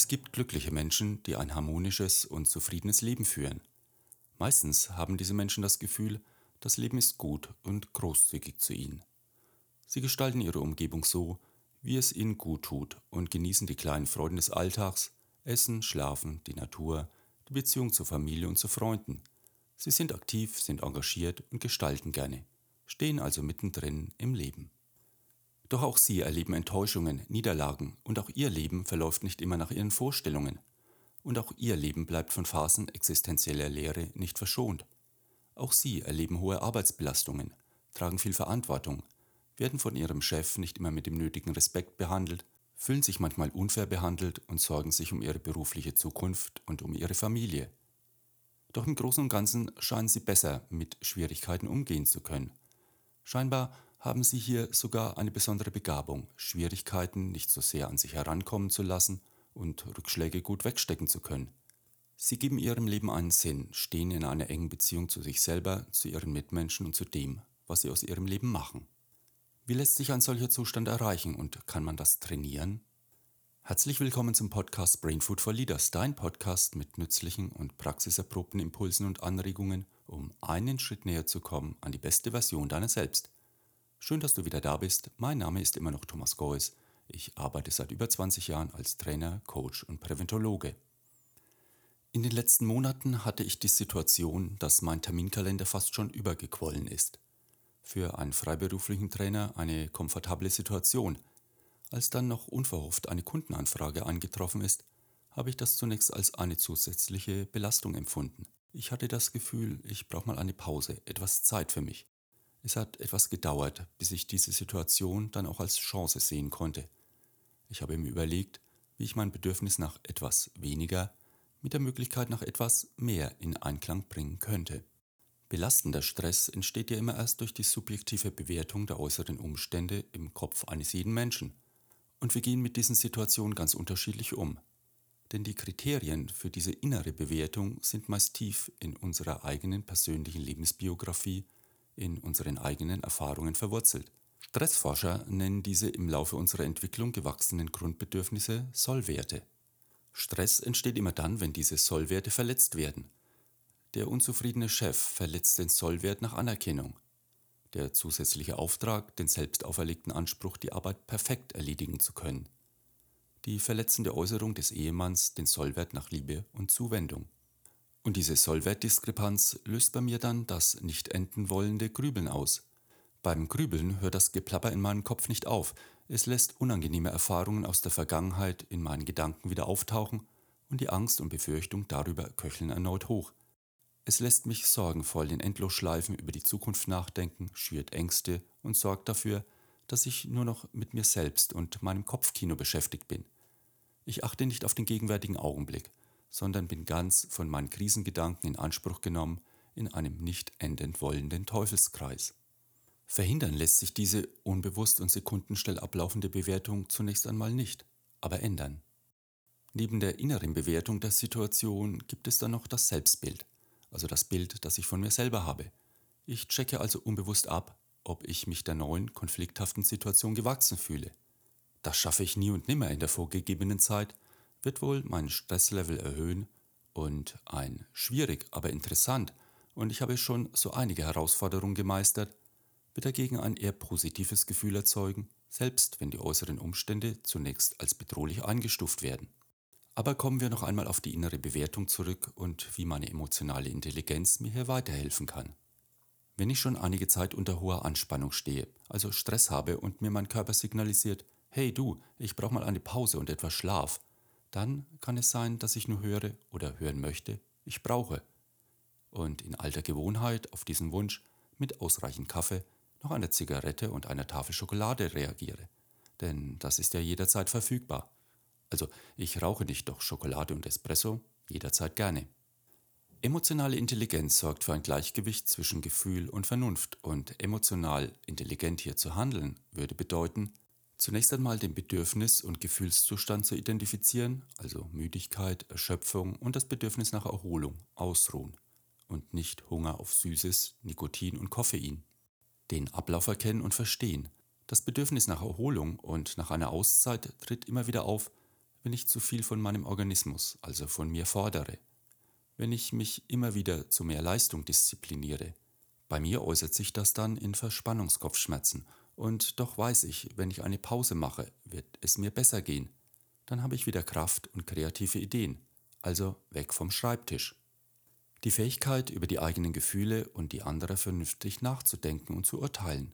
Es gibt glückliche Menschen, die ein harmonisches und zufriedenes Leben führen. Meistens haben diese Menschen das Gefühl, das Leben ist gut und großzügig zu ihnen. Sie gestalten ihre Umgebung so, wie es ihnen gut tut und genießen die kleinen Freuden des Alltags, Essen, Schlafen, die Natur, die Beziehung zur Familie und zu Freunden. Sie sind aktiv, sind engagiert und gestalten gerne, stehen also mittendrin im Leben. Doch auch sie erleben Enttäuschungen, Niederlagen und auch ihr Leben verläuft nicht immer nach ihren Vorstellungen. Und auch ihr Leben bleibt von Phasen existenzieller Leere nicht verschont. Auch sie erleben hohe Arbeitsbelastungen, tragen viel Verantwortung, werden von ihrem Chef nicht immer mit dem nötigen Respekt behandelt, fühlen sich manchmal unfair behandelt und sorgen sich um ihre berufliche Zukunft und um ihre Familie. Doch im Großen und Ganzen scheinen sie besser mit Schwierigkeiten umgehen zu können. Scheinbar haben sie hier sogar eine besondere Begabung, Schwierigkeiten nicht so sehr an sich herankommen zu lassen und Rückschläge gut wegstecken zu können. Sie geben ihrem Leben einen Sinn, stehen in einer engen Beziehung zu sich selber, zu ihren Mitmenschen und zu dem, was sie aus ihrem Leben machen. Wie lässt sich ein solcher Zustand erreichen und kann man das trainieren? Herzlich willkommen zum Podcast Brain Food for Leaders, dein Podcast mit nützlichen und praxiserprobten Impulsen und Anregungen, um einen Schritt näher zu kommen an die beste Version deiner selbst. Schön, dass du wieder da bist. Mein Name ist immer noch Thomas Geuss. Ich arbeite seit über 20 Jahren als Trainer, Coach und Präventologe. In den letzten Monaten hatte ich die Situation, dass mein Terminkalender fast schon übergequollen ist. Für einen freiberuflichen Trainer eine komfortable Situation. Als dann noch unverhofft eine Kundenanfrage eingetroffen ist, habe ich das zunächst als eine zusätzliche Belastung empfunden. Ich hatte das Gefühl, ich brauche mal eine Pause, etwas Zeit für mich. Es hat etwas gedauert, bis ich diese Situation dann auch als Chance sehen konnte. Ich habe mir überlegt, wie ich mein Bedürfnis nach etwas weniger mit der Möglichkeit nach etwas mehr in Einklang bringen könnte. Belastender Stress entsteht ja immer erst durch die subjektive Bewertung der äußeren Umstände im Kopf eines jeden Menschen. Und wir gehen mit diesen Situationen ganz unterschiedlich um. Denn die Kriterien für diese innere Bewertung sind meist tief in unserer eigenen persönlichen Lebensbiografie in unseren eigenen Erfahrungen verwurzelt. Stressforscher nennen diese im Laufe unserer Entwicklung gewachsenen Grundbedürfnisse Sollwerte. Stress entsteht immer dann, wenn diese Sollwerte verletzt werden. Der unzufriedene Chef verletzt den Sollwert nach Anerkennung. Der zusätzliche Auftrag, den selbst auferlegten Anspruch, die Arbeit perfekt erledigen zu können. Die verletzende Äußerung des Ehemanns, den Sollwert nach Liebe und Zuwendung. Und diese Sollwertdiskrepanz löst bei mir dann das nicht enden wollende Grübeln aus. Beim Grübeln hört das Geplapper in meinem Kopf nicht auf. Es lässt unangenehme Erfahrungen aus der Vergangenheit in meinen Gedanken wieder auftauchen und die Angst und Befürchtung darüber köcheln erneut hoch. Es lässt mich sorgenvoll in Endlosschleifen über die Zukunft nachdenken, schürt Ängste und sorgt dafür, dass ich nur noch mit mir selbst und meinem Kopfkino beschäftigt bin. Ich achte nicht auf den gegenwärtigen Augenblick sondern bin ganz von meinen Krisengedanken in Anspruch genommen in einem nicht endend wollenden Teufelskreis. Verhindern lässt sich diese unbewusst und sekundenschnell ablaufende Bewertung zunächst einmal nicht, aber ändern. Neben der inneren Bewertung der Situation gibt es dann noch das Selbstbild, also das Bild, das ich von mir selber habe. Ich checke also unbewusst ab, ob ich mich der neuen, konflikthaften Situation gewachsen fühle. Das schaffe ich nie und nimmer in der vorgegebenen Zeit, wird wohl mein Stresslevel erhöhen und ein schwierig, aber interessant und ich habe schon so einige Herausforderungen gemeistert, wird dagegen ein eher positives Gefühl erzeugen, selbst wenn die äußeren Umstände zunächst als bedrohlich eingestuft werden. Aber kommen wir noch einmal auf die innere Bewertung zurück und wie meine emotionale Intelligenz mir hier weiterhelfen kann. Wenn ich schon einige Zeit unter hoher Anspannung stehe, also Stress habe und mir mein Körper signalisiert, hey du, ich brauche mal eine Pause und etwas Schlaf, dann kann es sein, dass ich nur höre oder hören möchte, ich brauche. Und in alter Gewohnheit auf diesen Wunsch mit ausreichend Kaffee, noch einer Zigarette und einer Tafel Schokolade reagiere. Denn das ist ja jederzeit verfügbar. Also ich rauche nicht, doch Schokolade und Espresso jederzeit gerne. Emotionale Intelligenz sorgt für ein Gleichgewicht zwischen Gefühl und Vernunft und emotional intelligent hier zu handeln würde bedeuten, Zunächst einmal den Bedürfnis- und Gefühlszustand zu identifizieren, also Müdigkeit, Erschöpfung und das Bedürfnis nach Erholung, Ausruhen und nicht Hunger auf Süßes, Nikotin und Koffein. Den Ablauf erkennen und verstehen. Das Bedürfnis nach Erholung und nach einer Auszeit tritt immer wieder auf, wenn ich zu viel von meinem Organismus, also von mir fordere, wenn ich mich immer wieder zu mehr Leistung diszipliniere. Bei mir äußert sich das dann in Verspannungskopfschmerzen und doch weiß ich, wenn ich eine Pause mache, wird es mir besser gehen. Dann habe ich wieder Kraft und kreative Ideen, also weg vom Schreibtisch. Die Fähigkeit, über die eigenen Gefühle und die anderer vernünftig nachzudenken und zu urteilen.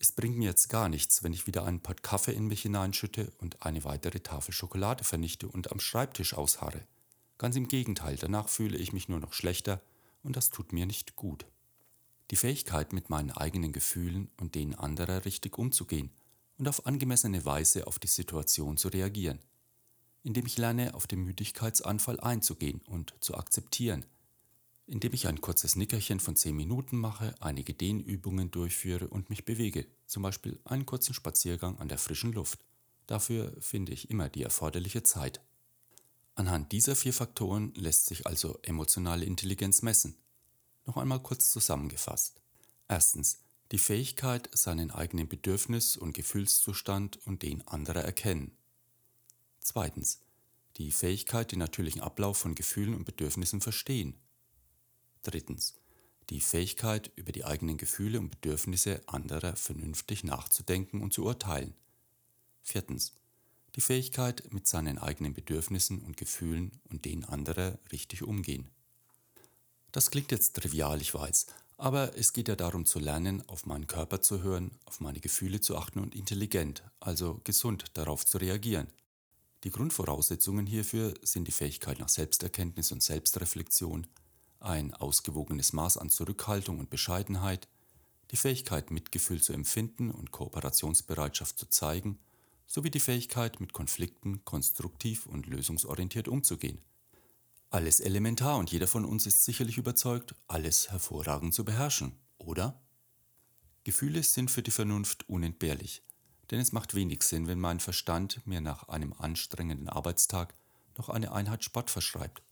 Es bringt mir jetzt gar nichts, wenn ich wieder einen Pott Kaffee in mich hineinschütte und eine weitere Tafel Schokolade vernichte und am Schreibtisch ausharre. Ganz im Gegenteil, danach fühle ich mich nur noch schlechter und das tut mir nicht gut. Die Fähigkeit, mit meinen eigenen Gefühlen und denen anderer richtig umzugehen und auf angemessene Weise auf die Situation zu reagieren, indem ich lerne, auf den Müdigkeitsanfall einzugehen und zu akzeptieren, indem ich ein kurzes Nickerchen von 10 Minuten mache, einige Dehnübungen durchführe und mich bewege, zum Beispiel einen kurzen Spaziergang an der frischen Luft. Dafür finde ich immer die erforderliche Zeit. Anhand dieser vier Faktoren lässt sich also emotionale Intelligenz messen. Noch einmal kurz zusammengefasst. Erstens, die Fähigkeit, seinen eigenen Bedürfnis- und Gefühlszustand und den anderer erkennen. Zweitens, die Fähigkeit, den natürlichen Ablauf von Gefühlen und Bedürfnissen verstehen. Drittens. Die Fähigkeit, über die eigenen Gefühle und Bedürfnisse anderer vernünftig nachzudenken und zu urteilen. Viertens. Die Fähigkeit, mit seinen eigenen Bedürfnissen und Gefühlen und denen anderer richtig umgehen. Das klingt jetzt trivial, ich weiß, aber es geht ja darum zu lernen, auf meinen Körper zu hören, auf meine Gefühle zu achten und intelligent, also gesund darauf zu reagieren. Die Grundvoraussetzungen hierfür sind die Fähigkeit nach Selbsterkenntnis und Selbstreflexion, ein ausgewogenes Maß an Zurückhaltung und Bescheidenheit, die Fähigkeit, Mitgefühl zu empfinden und Kooperationsbereitschaft zu zeigen, sowie die Fähigkeit, mit Konflikten konstruktiv und lösungsorientiert umzugehen. Alles elementar und jeder von uns ist sicherlich überzeugt, alles hervorragend zu beherrschen, oder? Gefühle sind für die Vernunft unentbehrlich, denn es macht wenig Sinn, wenn mein Verstand mir nach einem anstrengenden Arbeitstag noch eine Einheit Sport verschreibt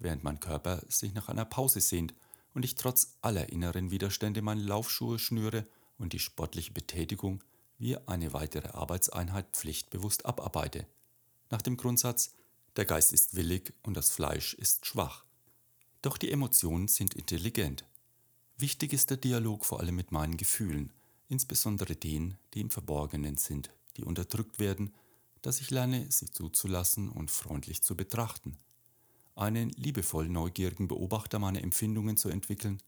während mein Körper sich nach einer Pause sehnt und ich trotz aller inneren Widerstände meine Laufschuhe schnüre und die sportliche Betätigung wie eine weitere Arbeitseinheit pflichtbewusst abarbeite. Nach dem Grundsatz, der Geist ist willig und das Fleisch ist schwach. Doch die Emotionen sind intelligent. Wichtig ist der Dialog vor allem mit meinen Gefühlen, insbesondere denen, die im Verborgenen sind, die unterdrückt werden, dass ich lerne, sie zuzulassen und freundlich zu betrachten einen liebevoll neugierigen Beobachter meiner Empfindungen zu entwickeln,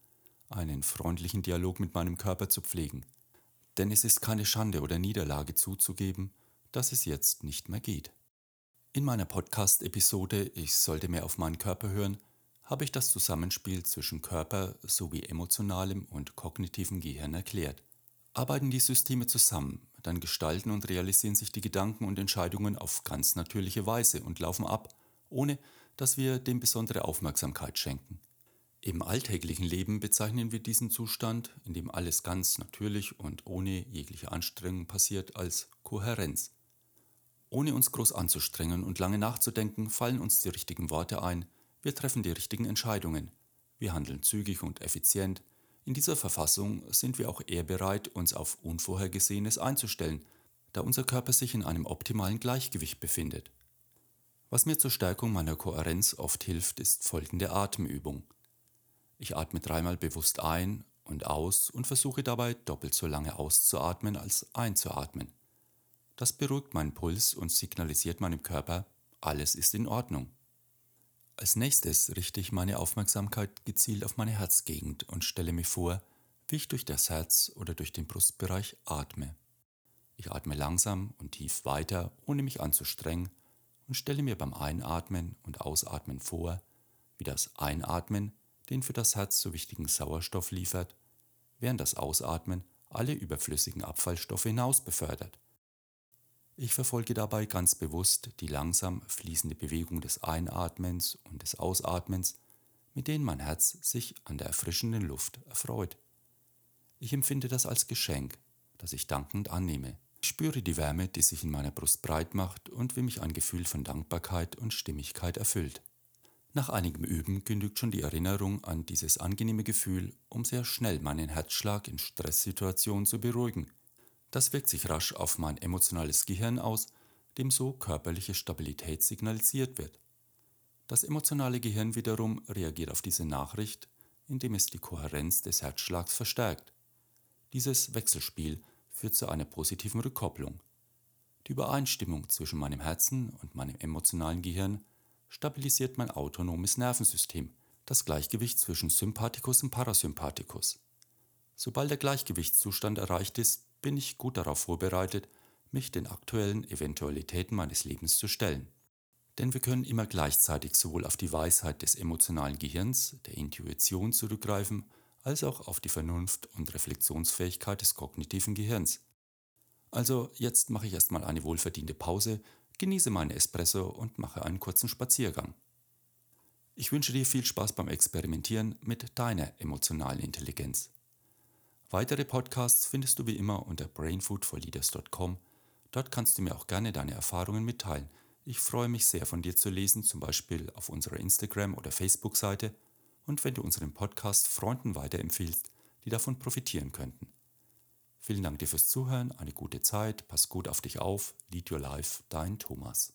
einen freundlichen Dialog mit meinem Körper zu pflegen. Denn es ist keine Schande oder Niederlage zuzugeben, dass es jetzt nicht mehr geht. In meiner Podcast-Episode Ich sollte mehr auf meinen Körper hören, habe ich das Zusammenspiel zwischen Körper sowie emotionalem und kognitivem Gehirn erklärt. Arbeiten die Systeme zusammen, dann gestalten und realisieren sich die Gedanken und Entscheidungen auf ganz natürliche Weise und laufen ab, ohne dass wir dem besondere Aufmerksamkeit schenken. Im alltäglichen Leben bezeichnen wir diesen Zustand, in dem alles ganz natürlich und ohne jegliche Anstrengung passiert, als Kohärenz. Ohne uns groß anzustrengen und lange nachzudenken, fallen uns die richtigen Worte ein, wir treffen die richtigen Entscheidungen, wir handeln zügig und effizient. In dieser Verfassung sind wir auch eher bereit, uns auf Unvorhergesehenes einzustellen, da unser Körper sich in einem optimalen Gleichgewicht befindet. Was mir zur Stärkung meiner Kohärenz oft hilft, ist folgende Atemübung. Ich atme dreimal bewusst ein und aus und versuche dabei doppelt so lange auszuatmen als einzuatmen. Das beruhigt meinen Puls und signalisiert meinem Körper, alles ist in Ordnung. Als nächstes richte ich meine Aufmerksamkeit gezielt auf meine Herzgegend und stelle mir vor, wie ich durch das Herz oder durch den Brustbereich atme. Ich atme langsam und tief weiter, ohne mich anzustrengen und stelle mir beim Einatmen und Ausatmen vor, wie das Einatmen den für das Herz so wichtigen Sauerstoff liefert, während das Ausatmen alle überflüssigen Abfallstoffe hinaus befördert. Ich verfolge dabei ganz bewusst die langsam fließende Bewegung des Einatmens und des Ausatmens, mit denen mein Herz sich an der erfrischenden Luft erfreut. Ich empfinde das als Geschenk, das ich dankend annehme. Ich spüre die Wärme, die sich in meiner Brust breit macht und wie mich ein Gefühl von Dankbarkeit und Stimmigkeit erfüllt. Nach einigem Üben genügt schon die Erinnerung an dieses angenehme Gefühl, um sehr schnell meinen Herzschlag in Stresssituationen zu beruhigen. Das wirkt sich rasch auf mein emotionales Gehirn aus, dem so körperliche Stabilität signalisiert wird. Das emotionale Gehirn wiederum reagiert auf diese Nachricht, indem es die Kohärenz des Herzschlags verstärkt. Dieses Wechselspiel führt zu einer positiven Rückkopplung. Die Übereinstimmung zwischen meinem Herzen und meinem emotionalen Gehirn stabilisiert mein autonomes Nervensystem, das Gleichgewicht zwischen Sympathikus und Parasympathikus. Sobald der Gleichgewichtszustand erreicht ist, bin ich gut darauf vorbereitet, mich den aktuellen Eventualitäten meines Lebens zu stellen. Denn wir können immer gleichzeitig sowohl auf die Weisheit des emotionalen Gehirns, der Intuition zurückgreifen, als auch auf die Vernunft und Reflexionsfähigkeit des kognitiven Gehirns. Also jetzt mache ich erstmal eine wohlverdiente Pause, genieße meine Espresso und mache einen kurzen Spaziergang. Ich wünsche dir viel Spaß beim Experimentieren mit deiner emotionalen Intelligenz. Weitere Podcasts findest du wie immer unter brainfoodforleaders.com. Dort kannst du mir auch gerne deine Erfahrungen mitteilen. Ich freue mich sehr von dir zu lesen, zum Beispiel auf unserer Instagram- oder Facebook-Seite und wenn du unseren Podcast Freunden weiterempfiehlst, die davon profitieren könnten. Vielen Dank dir fürs Zuhören, eine gute Zeit, pass gut auf dich auf, lead your life, dein Thomas.